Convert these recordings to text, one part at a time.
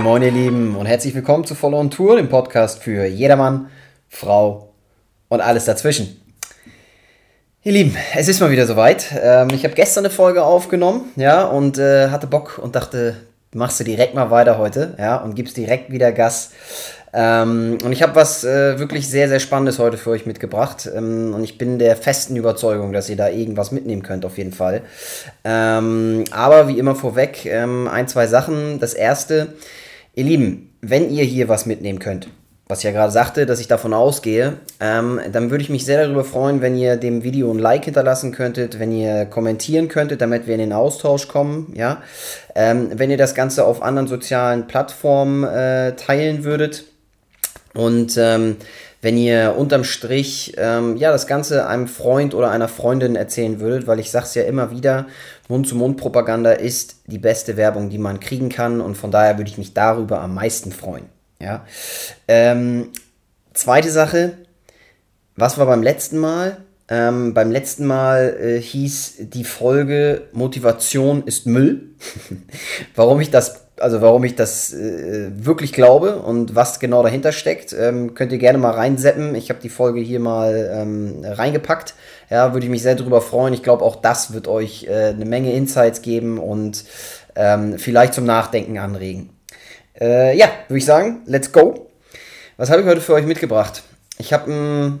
Moin, ihr Lieben, und herzlich willkommen zu Follow on Tour, dem Podcast für jedermann, Frau und alles dazwischen. Ihr Lieben, es ist mal wieder soweit. Ähm, ich habe gestern eine Folge aufgenommen, ja, und äh, hatte Bock und dachte, machst du direkt mal weiter heute, ja, und gibst direkt wieder Gas. Ähm, und ich habe was äh, wirklich sehr, sehr Spannendes heute für euch mitgebracht. Ähm, und ich bin der festen Überzeugung, dass ihr da irgendwas mitnehmen könnt, auf jeden Fall. Ähm, aber wie immer vorweg, ähm, ein, zwei Sachen. Das erste, ihr Lieben, wenn ihr hier was mitnehmen könnt, was ich ja gerade sagte, dass ich davon ausgehe, ähm, dann würde ich mich sehr darüber freuen, wenn ihr dem Video ein Like hinterlassen könntet, wenn ihr kommentieren könntet, damit wir in den Austausch kommen, ja. Ähm, wenn ihr das Ganze auf anderen sozialen Plattformen äh, teilen würdet, und ähm, wenn ihr unterm Strich ähm, ja das Ganze einem Freund oder einer Freundin erzählen würdet, weil ich sag's ja immer wieder, Mund-zu-Mund-Propaganda ist die beste Werbung, die man kriegen kann und von daher würde ich mich darüber am meisten freuen. Ja. Ähm, zweite Sache, was war beim letzten Mal? Ähm, beim letzten Mal äh, hieß die Folge Motivation ist Müll. Warum ich das also warum ich das äh, wirklich glaube und was genau dahinter steckt, ähm, könnt ihr gerne mal reinseppen. Ich habe die Folge hier mal ähm, reingepackt. Ja, würde ich mich sehr darüber freuen. Ich glaube, auch das wird euch äh, eine Menge Insights geben und ähm, vielleicht zum Nachdenken anregen. Äh, ja, würde ich sagen, let's go. Was habe ich heute für euch mitgebracht? Ich habe ein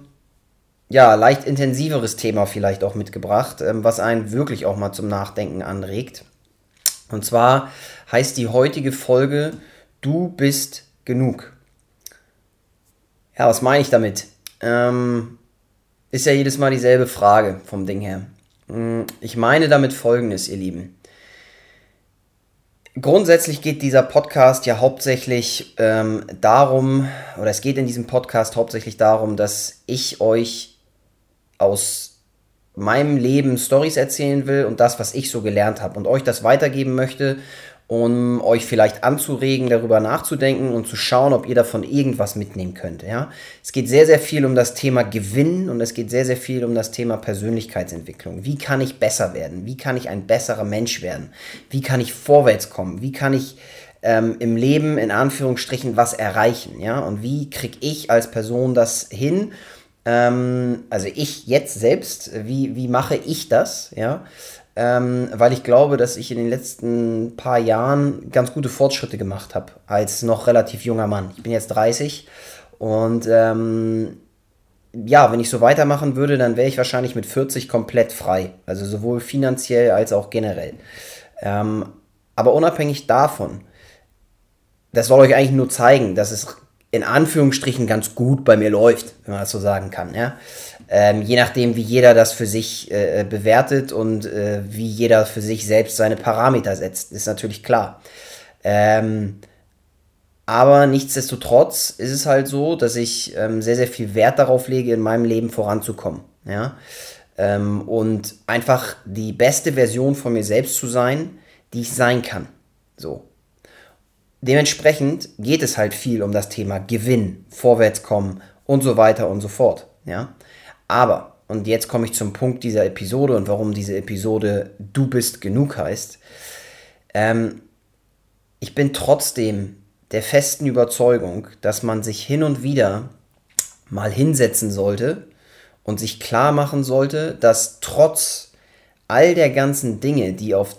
ja, leicht intensiveres Thema vielleicht auch mitgebracht, ähm, was einen wirklich auch mal zum Nachdenken anregt. Und zwar heißt die heutige Folge Du bist genug. Ja, was meine ich damit? Ähm, ist ja jedes Mal dieselbe Frage vom Ding her. Hm, ich meine damit Folgendes, ihr Lieben. Grundsätzlich geht dieser Podcast ja hauptsächlich ähm, darum, oder es geht in diesem Podcast hauptsächlich darum, dass ich euch aus meinem Leben Stories erzählen will und das, was ich so gelernt habe und euch das weitergeben möchte, um euch vielleicht anzuregen, darüber nachzudenken und zu schauen, ob ihr davon irgendwas mitnehmen könnt. Ja? Es geht sehr, sehr viel um das Thema Gewinn und es geht sehr, sehr viel um das Thema Persönlichkeitsentwicklung. Wie kann ich besser werden? Wie kann ich ein besserer Mensch werden? Wie kann ich vorwärts kommen? Wie kann ich ähm, im Leben in Anführungsstrichen was erreichen? Ja? Und wie kriege ich als Person das hin? Ähm, also ich jetzt selbst, wie, wie mache ich das? Ja, ähm, weil ich glaube, dass ich in den letzten paar Jahren ganz gute Fortschritte gemacht habe als noch relativ junger Mann. Ich bin jetzt 30 und ähm, ja, wenn ich so weitermachen würde, dann wäre ich wahrscheinlich mit 40 komplett frei. Also sowohl finanziell als auch generell. Ähm, aber unabhängig davon, das soll euch eigentlich nur zeigen, dass es in Anführungsstrichen ganz gut bei mir läuft, wenn man das so sagen kann. Ja? Ähm, je nachdem, wie jeder das für sich äh, bewertet und äh, wie jeder für sich selbst seine Parameter setzt, ist natürlich klar. Ähm, aber nichtsdestotrotz ist es halt so, dass ich ähm, sehr, sehr viel Wert darauf lege, in meinem Leben voranzukommen. Ja? Ähm, und einfach die beste Version von mir selbst zu sein, die ich sein kann. So. Dementsprechend geht es halt viel um das Thema Gewinn, Vorwärtskommen und so weiter und so fort. Ja? Aber, und jetzt komme ich zum Punkt dieser Episode und warum diese Episode Du bist genug heißt. Ähm, ich bin trotzdem der festen Überzeugung, dass man sich hin und wieder mal hinsetzen sollte und sich klar machen sollte, dass trotz all der ganzen Dinge, die auf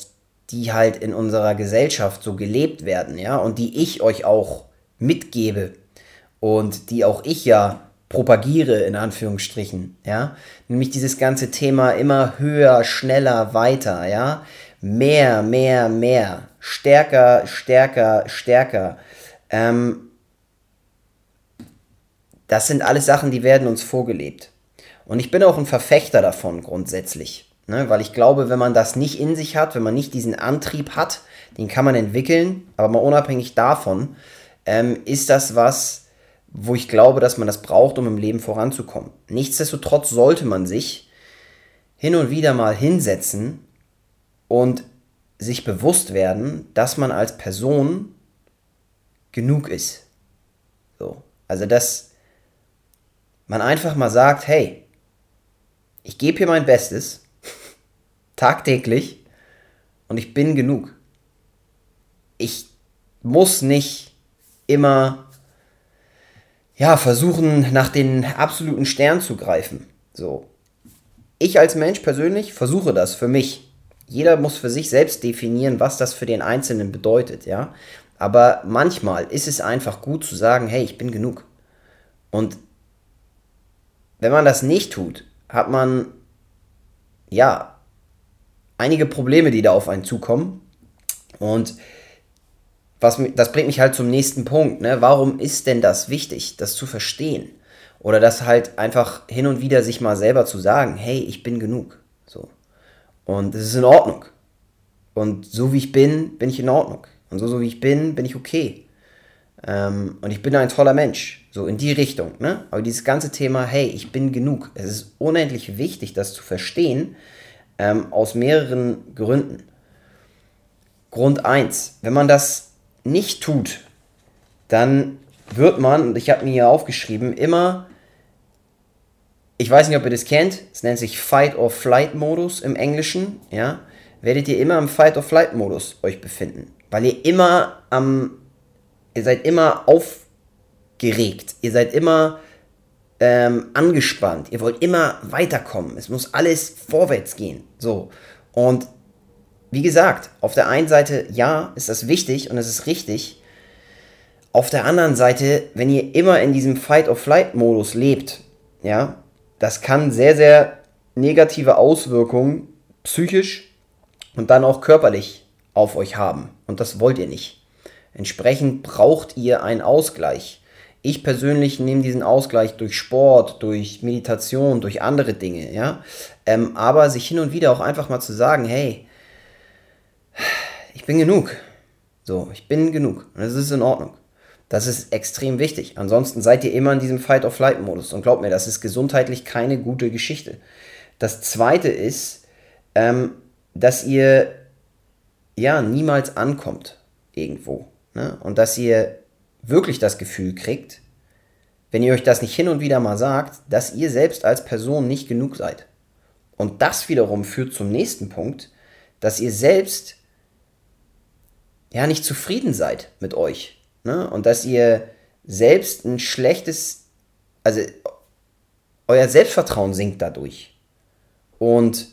die halt in unserer Gesellschaft so gelebt werden, ja, und die ich euch auch mitgebe und die auch ich ja propagiere, in Anführungsstrichen, ja, nämlich dieses ganze Thema immer höher, schneller, weiter, ja, mehr, mehr, mehr, stärker, stärker, stärker, ähm, das sind alles Sachen, die werden uns vorgelebt. Und ich bin auch ein Verfechter davon grundsätzlich. Ne? Weil ich glaube, wenn man das nicht in sich hat, wenn man nicht diesen Antrieb hat, den kann man entwickeln, aber mal unabhängig davon, ähm, ist das was, wo ich glaube, dass man das braucht, um im Leben voranzukommen. Nichtsdestotrotz sollte man sich hin und wieder mal hinsetzen und sich bewusst werden, dass man als Person genug ist. So. Also, dass man einfach mal sagt, hey, ich gebe hier mein Bestes, tagtäglich und ich bin genug. Ich muss nicht immer ja, versuchen, nach den absoluten Sternen zu greifen. So. Ich als Mensch persönlich versuche das für mich. Jeder muss für sich selbst definieren, was das für den Einzelnen bedeutet, ja. Aber manchmal ist es einfach gut zu sagen, hey, ich bin genug. Und wenn man das nicht tut, hat man ja einige Probleme, die da auf einen zukommen. Und was, das bringt mich halt zum nächsten Punkt. Ne? Warum ist denn das wichtig, das zu verstehen? Oder das halt einfach hin und wieder sich mal selber zu sagen, hey, ich bin genug. So. Und es ist in Ordnung. Und so wie ich bin, bin ich in Ordnung. Und so, so wie ich bin, bin ich okay. Ähm, und ich bin ein toller Mensch. So in die Richtung. Ne? Aber dieses ganze Thema, hey, ich bin genug. Es ist unendlich wichtig, das zu verstehen. Ähm, aus mehreren Gründen. Grund 1. Wenn man das nicht tut, dann wird man, und ich habe mir hier aufgeschrieben, immer, ich weiß nicht, ob ihr das kennt, es nennt sich Fight or Flight Modus im Englischen, ja, werdet ihr immer im Fight or Flight Modus euch befinden, weil ihr immer am, ihr seid immer aufgeregt, ihr seid immer ähm, angespannt, ihr wollt immer weiterkommen, es muss alles vorwärts gehen, so, und wie gesagt, auf der einen Seite, ja, ist das wichtig und es ist richtig. Auf der anderen Seite, wenn ihr immer in diesem Fight-or-Flight-Modus lebt, ja, das kann sehr, sehr negative Auswirkungen psychisch und dann auch körperlich auf euch haben. Und das wollt ihr nicht. Entsprechend braucht ihr einen Ausgleich. Ich persönlich nehme diesen Ausgleich durch Sport, durch Meditation, durch andere Dinge, ja. Ähm, aber sich hin und wieder auch einfach mal zu sagen, hey, ich bin genug. So, ich bin genug. Und das ist in Ordnung. Das ist extrem wichtig. Ansonsten seid ihr immer in diesem Fight-of-Flight-Modus. Und glaubt mir, das ist gesundheitlich keine gute Geschichte. Das zweite ist, ähm, dass ihr ja niemals ankommt irgendwo. Ne? Und dass ihr wirklich das Gefühl kriegt, wenn ihr euch das nicht hin und wieder mal sagt, dass ihr selbst als Person nicht genug seid. Und das wiederum führt zum nächsten Punkt, dass ihr selbst ja nicht zufrieden seid mit euch. Ne? Und dass ihr selbst ein schlechtes, also euer Selbstvertrauen sinkt dadurch. Und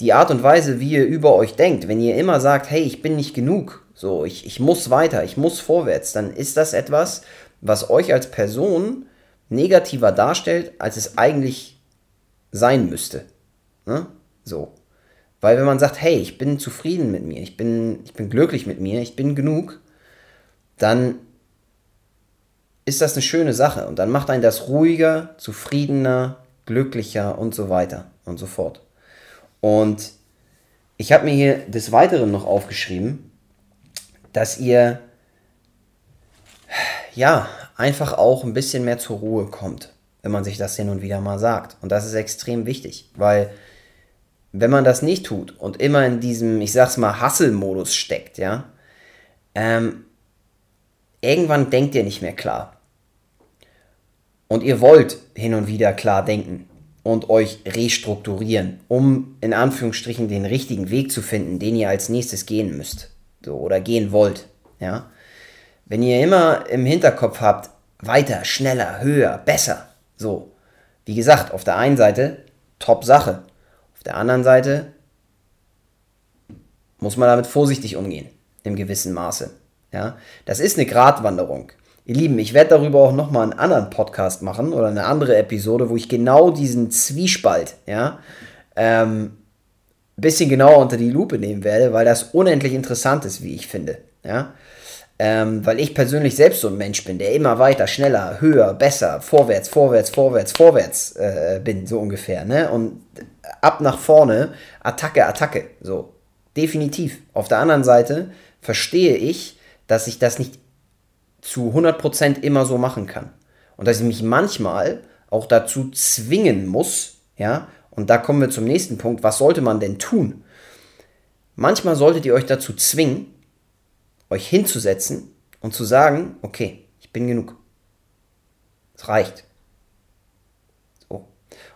die Art und Weise, wie ihr über euch denkt, wenn ihr immer sagt, hey, ich bin nicht genug, so, ich, ich muss weiter, ich muss vorwärts, dann ist das etwas, was euch als Person negativer darstellt, als es eigentlich sein müsste. Ne? So. Weil wenn man sagt, hey, ich bin zufrieden mit mir, ich bin, ich bin glücklich mit mir, ich bin genug, dann ist das eine schöne Sache und dann macht einen das ruhiger, zufriedener, glücklicher und so weiter und so fort. Und ich habe mir hier des Weiteren noch aufgeschrieben, dass ihr ja einfach auch ein bisschen mehr zur Ruhe kommt, wenn man sich das hin und wieder mal sagt. Und das ist extrem wichtig, weil wenn man das nicht tut und immer in diesem, ich sag's mal, Hustle-Modus steckt, ja, ähm, irgendwann denkt ihr nicht mehr klar. Und ihr wollt hin und wieder klar denken und euch restrukturieren, um in Anführungsstrichen den richtigen Weg zu finden, den ihr als nächstes gehen müsst. So, oder gehen wollt. Ja? Wenn ihr immer im Hinterkopf habt, weiter, schneller, höher, besser. So. Wie gesagt, auf der einen Seite, top Sache der anderen Seite muss man damit vorsichtig umgehen, im gewissen Maße. Ja, das ist eine Gratwanderung. Ihr Lieben, ich werde darüber auch nochmal einen anderen Podcast machen oder eine andere Episode, wo ich genau diesen Zwiespalt, ja, ähm, bisschen genauer unter die Lupe nehmen werde, weil das unendlich interessant ist, wie ich finde. Ja, ähm, weil ich persönlich selbst so ein Mensch bin, der immer weiter, schneller, höher, besser, vorwärts, vorwärts, vorwärts, vorwärts äh, bin, so ungefähr. Ne? Und ab nach vorne, Attacke, Attacke. So, definitiv. Auf der anderen Seite verstehe ich, dass ich das nicht zu 100% immer so machen kann. Und dass ich mich manchmal auch dazu zwingen muss, ja, und da kommen wir zum nächsten Punkt, was sollte man denn tun? Manchmal solltet ihr euch dazu zwingen, euch hinzusetzen und zu sagen, okay, ich bin genug. Es reicht. So.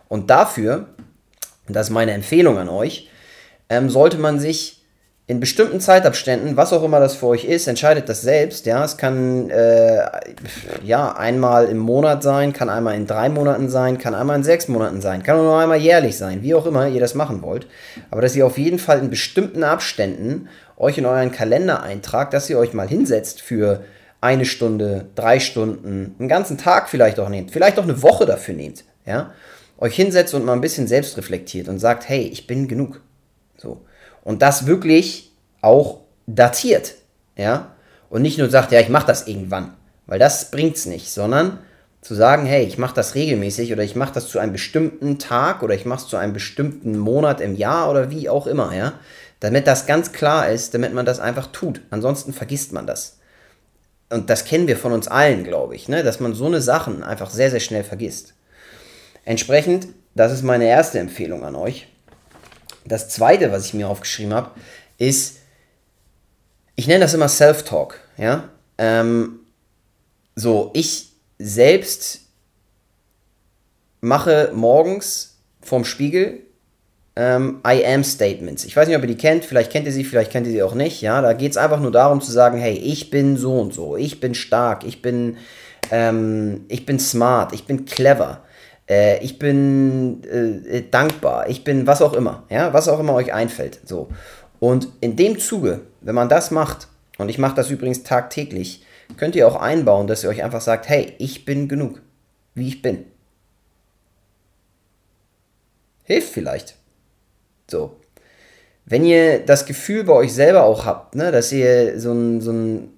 Und dafür, und das ist meine Empfehlung an euch, ähm, sollte man sich in bestimmten Zeitabständen, was auch immer das für euch ist, entscheidet das selbst. Ja, es kann äh, ja einmal im Monat sein, kann einmal in drei Monaten sein, kann einmal in sechs Monaten sein, kann auch nur einmal jährlich sein, wie auch immer ihr das machen wollt. Aber dass ihr auf jeden Fall in bestimmten Abständen euch in euren Kalender eintragt, dass ihr euch mal hinsetzt für eine Stunde, drei Stunden, einen ganzen Tag vielleicht auch nehmt, vielleicht auch eine Woche dafür nehmt, ja, euch hinsetzt und mal ein bisschen selbst reflektiert und sagt, hey, ich bin genug. So und das wirklich auch datiert, ja, und nicht nur sagt, ja, ich mache das irgendwann, weil das bringt's nicht, sondern zu sagen, hey, ich mache das regelmäßig oder ich mache das zu einem bestimmten Tag oder ich mache es zu einem bestimmten Monat im Jahr oder wie auch immer, ja, damit das ganz klar ist, damit man das einfach tut. Ansonsten vergisst man das. Und das kennen wir von uns allen, glaube ich, ne? dass man so eine Sachen einfach sehr, sehr schnell vergisst. Entsprechend, das ist meine erste Empfehlung an euch. Das zweite, was ich mir aufgeschrieben habe, ist, ich nenne das immer Self-Talk. Ja? Ähm, so, ich selbst mache morgens vorm Spiegel ähm, I am Statements. Ich weiß nicht, ob ihr die kennt, vielleicht kennt ihr sie, vielleicht kennt ihr sie auch nicht. Ja, da geht es einfach nur darum zu sagen, hey, ich bin so und so, ich bin stark, ich bin, ähm, ich bin smart, ich bin clever äh, ich bin äh, äh, dankbar, ich bin was auch immer, ja, was auch immer euch einfällt. So. Und in dem Zuge, wenn man das macht, und ich mache das übrigens tagtäglich, könnt ihr auch einbauen, dass ihr euch einfach sagt, hey, ich bin genug, wie ich bin. Hilft vielleicht. So. Wenn ihr das Gefühl bei euch selber auch habt, ne, dass ihr so ein, so ein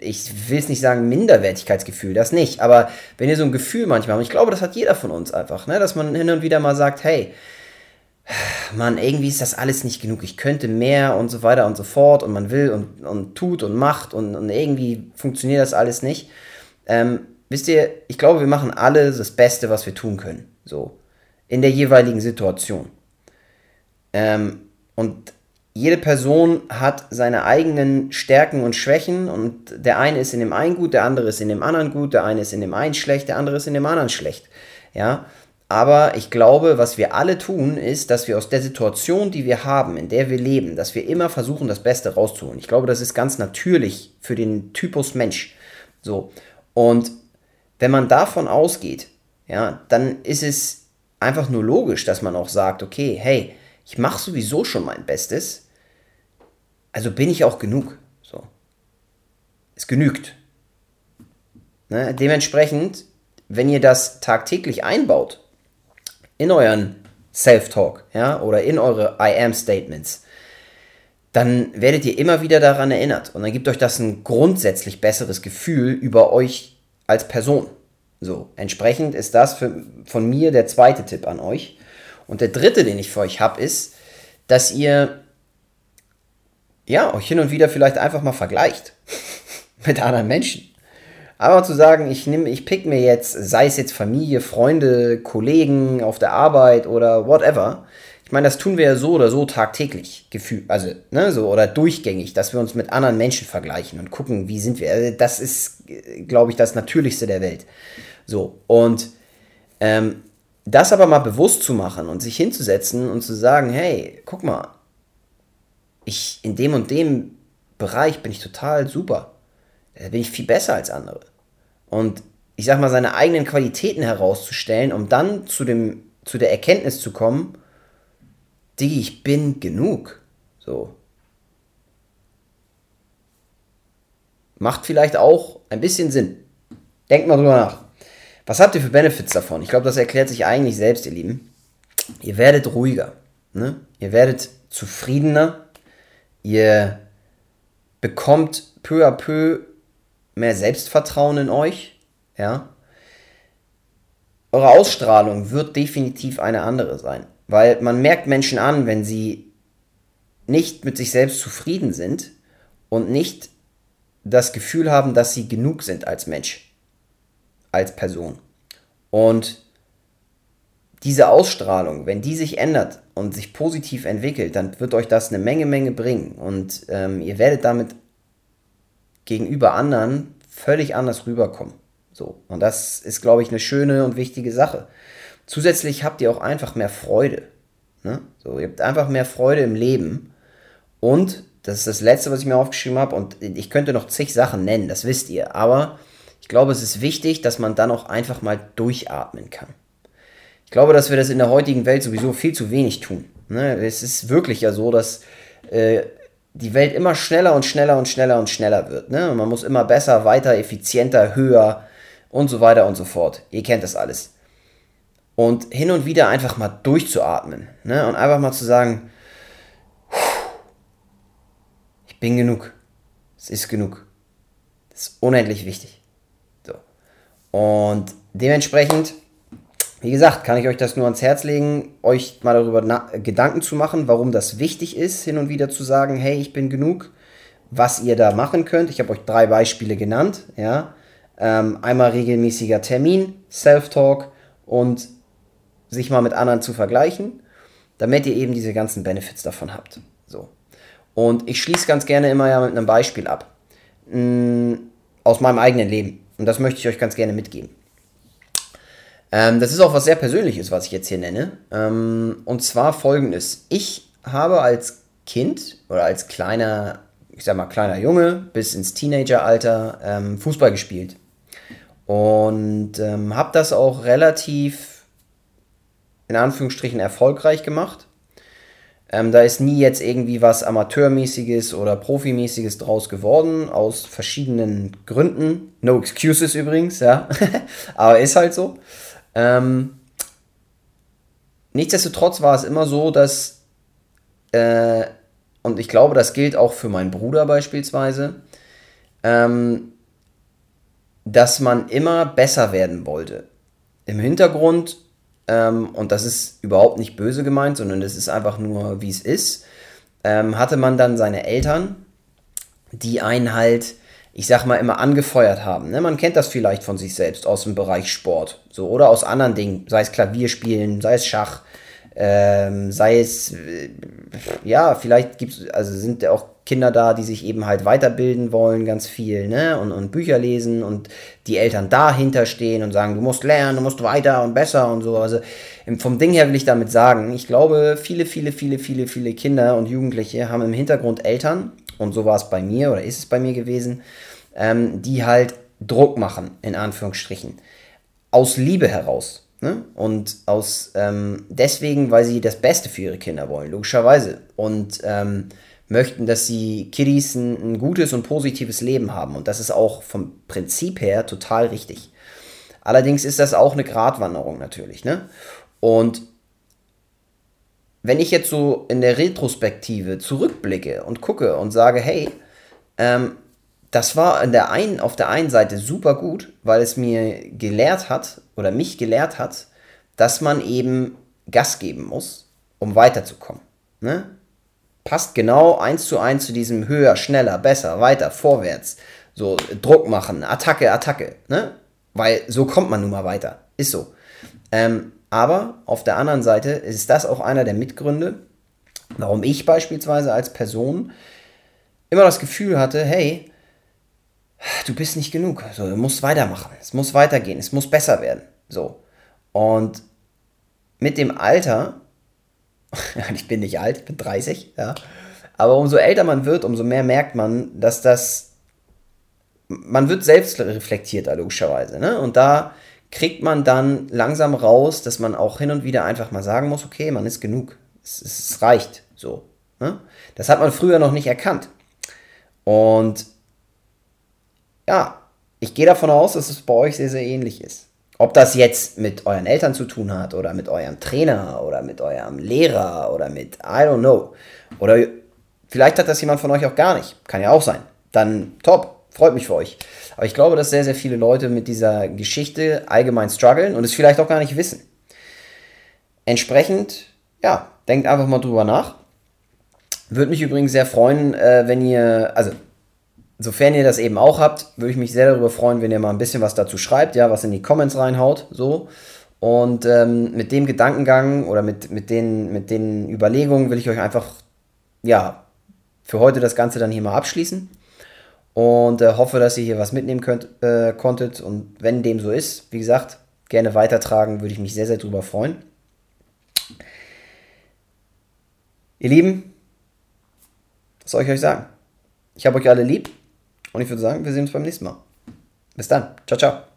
ich will es nicht sagen Minderwertigkeitsgefühl, das nicht, aber wenn ihr so ein Gefühl manchmal habt, ich glaube, das hat jeder von uns einfach, ne, dass man hin und wieder mal sagt, hey, Mann, irgendwie ist das alles nicht genug, ich könnte mehr und so weiter und so fort und man will und, und tut und macht und, und irgendwie funktioniert das alles nicht. Ähm, wisst ihr, ich glaube, wir machen alle das Beste, was wir tun können, so, in der jeweiligen Situation. Ähm, und jede Person hat seine eigenen Stärken und Schwächen und der eine ist in dem einen gut, der andere ist in dem anderen gut, der eine ist in dem einen schlecht, der andere ist in dem anderen schlecht. Ja, aber ich glaube, was wir alle tun, ist, dass wir aus der Situation, die wir haben, in der wir leben, dass wir immer versuchen, das Beste rauszuholen. Ich glaube, das ist ganz natürlich für den Typus Mensch. So. Und wenn man davon ausgeht, ja, dann ist es einfach nur logisch, dass man auch sagt, okay, hey, ich mache sowieso schon mein Bestes, also bin ich auch genug. So. Es genügt. Ne? Dementsprechend, wenn ihr das tagtäglich einbaut in euren Self-Talk ja, oder in eure I am Statements, dann werdet ihr immer wieder daran erinnert und dann gibt euch das ein grundsätzlich besseres Gefühl über euch als Person. So, entsprechend ist das für, von mir der zweite Tipp an euch. Und der dritte, den ich für euch habe, ist, dass ihr ja, euch hin und wieder vielleicht einfach mal vergleicht mit anderen Menschen. Aber zu sagen, ich nehme, ich pick mir jetzt, sei es jetzt Familie, Freunde, Kollegen auf der Arbeit oder whatever. Ich meine, das tun wir ja so oder so tagtäglich, gefühlt, also, ne, so oder durchgängig, dass wir uns mit anderen Menschen vergleichen und gucken, wie sind wir. Also das ist, glaube ich, das Natürlichste der Welt. So, und ähm, das aber mal bewusst zu machen und sich hinzusetzen und zu sagen, hey, guck mal, ich in dem und dem Bereich bin ich total super. Da bin ich viel besser als andere. Und ich sag mal, seine eigenen Qualitäten herauszustellen, um dann zu, dem, zu der Erkenntnis zu kommen, Digi, ich bin genug. So. Macht vielleicht auch ein bisschen Sinn. Denkt mal drüber nach. Was habt ihr für Benefits davon? Ich glaube, das erklärt sich eigentlich selbst, ihr Lieben. Ihr werdet ruhiger. Ne? Ihr werdet zufriedener. Ihr bekommt peu à peu mehr Selbstvertrauen in euch. Ja? Eure Ausstrahlung wird definitiv eine andere sein. Weil man merkt Menschen an, wenn sie nicht mit sich selbst zufrieden sind und nicht das Gefühl haben, dass sie genug sind als Mensch als Person. Und diese Ausstrahlung, wenn die sich ändert und sich positiv entwickelt, dann wird euch das eine Menge, Menge bringen. Und ähm, ihr werdet damit gegenüber anderen völlig anders rüberkommen. So. Und das ist, glaube ich, eine schöne und wichtige Sache. Zusätzlich habt ihr auch einfach mehr Freude. Ne? So, ihr habt einfach mehr Freude im Leben. Und Das ist das Letzte, was ich mir aufgeschrieben habe. Und ich könnte noch zig Sachen nennen, das wisst ihr. Aber ich glaube, es ist wichtig, dass man dann auch einfach mal durchatmen kann. Ich glaube, dass wir das in der heutigen Welt sowieso viel zu wenig tun. Ne? Es ist wirklich ja so, dass äh, die Welt immer schneller und schneller und schneller und schneller wird. Ne? Und man muss immer besser, weiter, effizienter, höher und so weiter und so fort. Ihr kennt das alles. Und hin und wieder einfach mal durchzuatmen ne? und einfach mal zu sagen, ich bin genug. Es ist genug. Das ist unendlich wichtig. Und dementsprechend wie gesagt, kann ich euch das nur ans Herz legen, euch mal darüber Gedanken zu machen, warum das wichtig ist, hin und wieder zu sagen, hey, ich bin genug, was ihr da machen könnt. Ich habe euch drei Beispiele genannt. Ja? Ähm, einmal regelmäßiger Termin, Self-Talk und sich mal mit anderen zu vergleichen, damit ihr eben diese ganzen Benefits davon habt. So. Und ich schließe ganz gerne immer ja mit einem Beispiel ab. Mh, aus meinem eigenen Leben. Und das möchte ich euch ganz gerne mitgeben. Ähm, das ist auch was sehr Persönliches, was ich jetzt hier nenne. Ähm, und zwar folgendes. Ich habe als Kind oder als kleiner, ich sag mal, kleiner Junge bis ins Teenageralter ähm, Fußball gespielt. Und ähm, habe das auch relativ, in Anführungsstrichen, erfolgreich gemacht. Ähm, da ist nie jetzt irgendwie was Amateurmäßiges oder Profimäßiges draus geworden, aus verschiedenen Gründen. No excuses übrigens, ja. Aber ist halt so. Ähm, nichtsdestotrotz war es immer so, dass, äh, und ich glaube, das gilt auch für meinen Bruder beispielsweise, ähm, dass man immer besser werden wollte. Im Hintergrund, ähm, und das ist überhaupt nicht böse gemeint, sondern das ist einfach nur, wie es ist, ähm, hatte man dann seine Eltern, die einen halt ich sag mal, immer angefeuert haben. Ne? Man kennt das vielleicht von sich selbst aus dem Bereich Sport. So, oder aus anderen Dingen, sei es Klavierspielen, sei es Schach, ähm, sei es, äh, ja, vielleicht gibt es, also sind auch Kinder da, die sich eben halt weiterbilden wollen, ganz viel, ne? Und, und Bücher lesen und die Eltern dahinter stehen und sagen, du musst lernen, du musst weiter und besser und so. Also vom Ding her will ich damit sagen, ich glaube, viele, viele, viele, viele, viele Kinder und Jugendliche haben im Hintergrund Eltern, und so war es bei mir oder ist es bei mir gewesen, ähm, die halt Druck machen, in Anführungsstrichen. Aus Liebe heraus. Ne? Und aus ähm, deswegen, weil sie das Beste für ihre Kinder wollen, logischerweise. Und ähm, möchten, dass die Kiddies ein, ein, gutes und positives Leben haben. Und das ist auch vom Prinzip her total richtig. Allerdings ist das auch eine Gratwanderung natürlich. Ne? Und wenn ich jetzt so in der Retrospektive zurückblicke und gucke und sage, hey, ähm, das war in der einen, auf der einen Seite super gut, weil es mir gelehrt hat oder mich gelehrt hat, dass man eben Gas geben muss, um weiterzukommen. Ne? Passt genau eins zu eins zu diesem höher, schneller, besser, weiter, vorwärts. So Druck machen, Attacke, Attacke. Ne? Weil so kommt man nun mal weiter. Ist so. Ähm, aber auf der anderen Seite ist das auch einer der Mitgründe, warum ich beispielsweise als Person immer das Gefühl hatte, hey, du bist nicht genug. So, du musst weitermachen. Es muss weitergehen. Es muss besser werden. So. Und mit dem Alter, ich bin nicht alt, ich bin 30, ja. Aber umso älter man wird, umso mehr merkt man, dass das, man wird selbst reflektierter, logischerweise. Ne? Und da kriegt man dann langsam raus, dass man auch hin und wieder einfach mal sagen muss, okay, man ist genug. Es, es reicht. So. Ne? Das hat man früher noch nicht erkannt. Und ja, ich gehe davon aus, dass es bei euch sehr, sehr ähnlich ist. Ob das jetzt mit euren Eltern zu tun hat oder mit eurem Trainer oder mit eurem Lehrer oder mit, I don't know. Oder vielleicht hat das jemand von euch auch gar nicht. Kann ja auch sein. Dann top, freut mich für euch. Aber ich glaube, dass sehr, sehr viele Leute mit dieser Geschichte allgemein strugglen und es vielleicht auch gar nicht wissen. Entsprechend, ja, denkt einfach mal drüber nach. Würde mich übrigens sehr freuen, äh, wenn ihr, also Sofern ihr das eben auch habt, würde ich mich sehr darüber freuen, wenn ihr mal ein bisschen was dazu schreibt, ja, was in die Comments reinhaut, so. Und ähm, mit dem Gedankengang oder mit, mit, den, mit den Überlegungen will ich euch einfach, ja, für heute das Ganze dann hier mal abschließen. Und äh, hoffe, dass ihr hier was mitnehmen könnt, äh, konntet. Und wenn dem so ist, wie gesagt, gerne weitertragen, würde ich mich sehr, sehr darüber freuen. Ihr Lieben, soll ich euch sagen? Ich habe euch alle lieb und ich würde sagen, wir sehen uns beim nächsten Mal. Bis dann. Ciao, ciao.